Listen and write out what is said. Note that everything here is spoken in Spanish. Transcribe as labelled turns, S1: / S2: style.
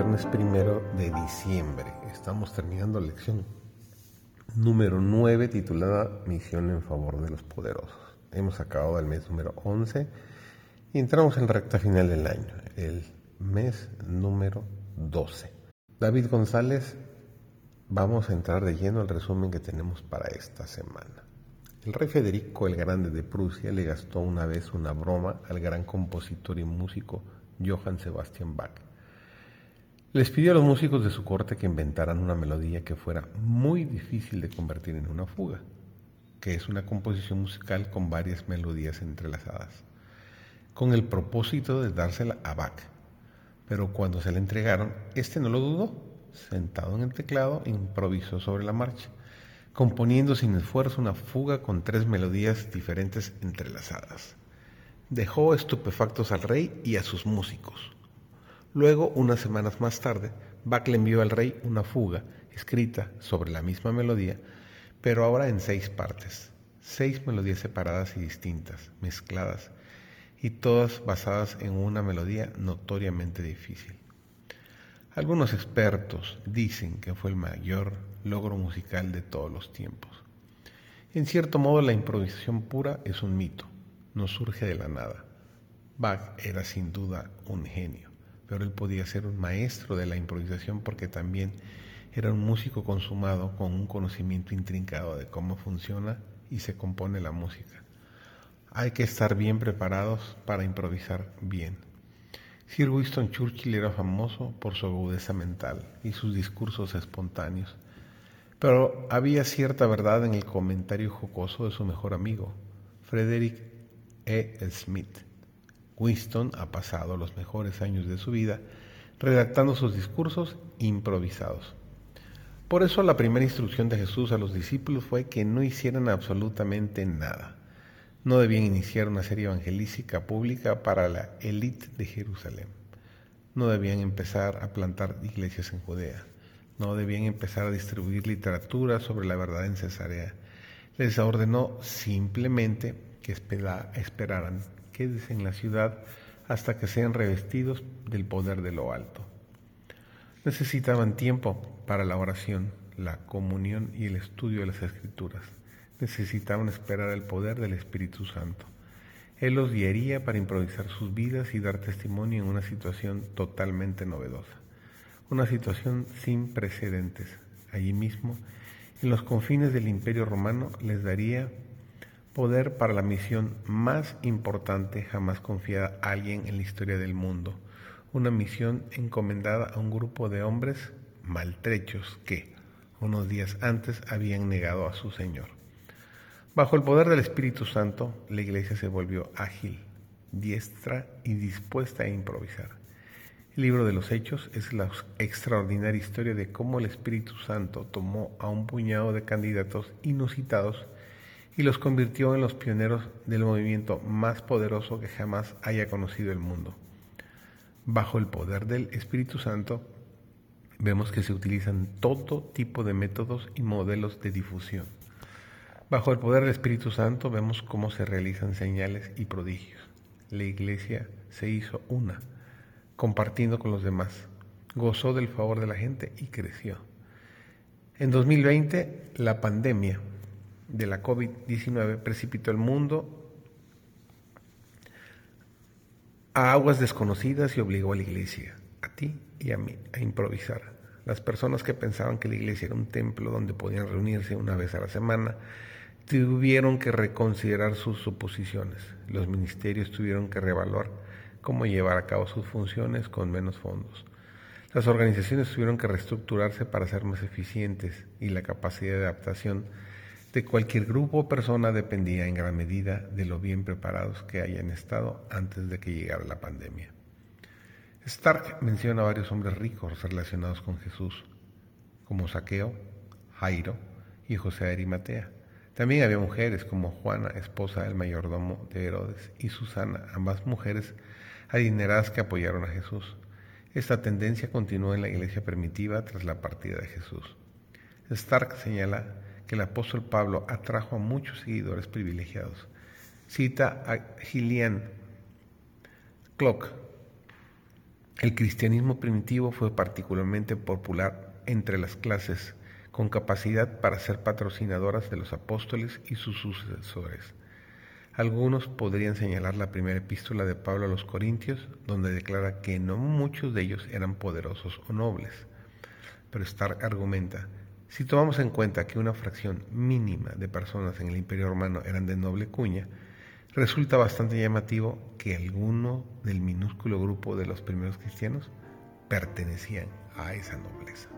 S1: Viernes primero de diciembre. Estamos terminando la lección número 9 titulada Misión en favor de los poderosos. Hemos acabado el mes número 11 y entramos en la recta final del año, el mes número 12. David González, vamos a entrar de lleno al resumen que tenemos para esta semana. El rey Federico el Grande de Prusia le gastó una vez una broma al gran compositor y músico Johann Sebastian Bach les pidió a los músicos de su corte que inventaran una melodía que fuera muy difícil de convertir en una fuga, que es una composición musical con varias melodías entrelazadas, con el propósito de dársela a Bach. Pero cuando se la entregaron, este no lo dudó. Sentado en el teclado, improvisó sobre la marcha, componiendo sin esfuerzo una fuga con tres melodías diferentes entrelazadas. Dejó estupefactos al rey y a sus músicos. Luego, unas semanas más tarde, Bach le envió al rey una fuga escrita sobre la misma melodía, pero ahora en seis partes, seis melodías separadas y distintas, mezcladas, y todas basadas en una melodía notoriamente difícil. Algunos expertos dicen que fue el mayor logro musical de todos los tiempos. En cierto modo, la improvisación pura es un mito, no surge de la nada. Bach era sin duda un genio pero él podía ser un maestro de la improvisación porque también era un músico consumado con un conocimiento intrincado de cómo funciona y se compone la música. Hay que estar bien preparados para improvisar bien. Sir Winston Churchill era famoso por su agudeza mental y sus discursos espontáneos, pero había cierta verdad en el comentario jocoso de su mejor amigo, Frederick E. Smith Winston ha pasado los mejores años de su vida redactando sus discursos improvisados. Por eso la primera instrucción de Jesús a los discípulos fue que no hicieran absolutamente nada. No debían iniciar una serie evangelística pública para la élite de Jerusalén. No debían empezar a plantar iglesias en Judea. No debían empezar a distribuir literatura sobre la verdad en Cesarea. Les ordenó simplemente que esperaran quédese en la ciudad hasta que sean revestidos del poder de lo alto. Necesitaban tiempo para la oración, la comunión y el estudio de las escrituras. Necesitaban esperar el poder del Espíritu Santo. Él los guiaría para improvisar sus vidas y dar testimonio en una situación totalmente novedosa, una situación sin precedentes. Allí mismo, en los confines del Imperio Romano, les daría Poder para la misión más importante jamás confiada a alguien en la historia del mundo. Una misión encomendada a un grupo de hombres maltrechos que, unos días antes, habían negado a su Señor. Bajo el poder del Espíritu Santo, la iglesia se volvió ágil, diestra y dispuesta a improvisar. El libro de los Hechos es la extraordinaria historia de cómo el Espíritu Santo tomó a un puñado de candidatos inusitados y los convirtió en los pioneros del movimiento más poderoso que jamás haya conocido el mundo. Bajo el poder del Espíritu Santo, vemos que se utilizan todo tipo de métodos y modelos de difusión. Bajo el poder del Espíritu Santo vemos cómo se realizan señales y prodigios. La iglesia se hizo una, compartiendo con los demás, gozó del favor de la gente y creció. En 2020, la pandemia de la COVID-19 precipitó el mundo a aguas desconocidas y obligó a la iglesia, a ti y a mí, a improvisar. Las personas que pensaban que la iglesia era un templo donde podían reunirse una vez a la semana, tuvieron que reconsiderar sus suposiciones. Los ministerios tuvieron que reevaluar cómo llevar a cabo sus funciones con menos fondos. Las organizaciones tuvieron que reestructurarse para ser más eficientes y la capacidad de adaptación de cualquier grupo o persona dependía en gran medida de lo bien preparados que hayan estado antes de que llegara la pandemia. Stark menciona a varios hombres ricos relacionados con Jesús, como Saqueo, Jairo y José de Arimatea. También había mujeres como Juana, esposa del mayordomo de Herodes, y Susana, ambas mujeres adineradas que apoyaron a Jesús. Esta tendencia continuó en la iglesia primitiva tras la partida de Jesús. Stark señala que el apóstol Pablo atrajo a muchos seguidores privilegiados. Cita a Gillian Clock, El cristianismo primitivo fue particularmente popular entre las clases con capacidad para ser patrocinadoras de los apóstoles y sus sucesores. Algunos podrían señalar la primera epístola de Pablo a los Corintios, donde declara que no muchos de ellos eran poderosos o nobles. Pero Stark argumenta, si tomamos en cuenta que una fracción mínima de personas en el Imperio Romano eran de noble cuña, resulta bastante llamativo que alguno del minúsculo grupo de los primeros cristianos pertenecían a esa nobleza.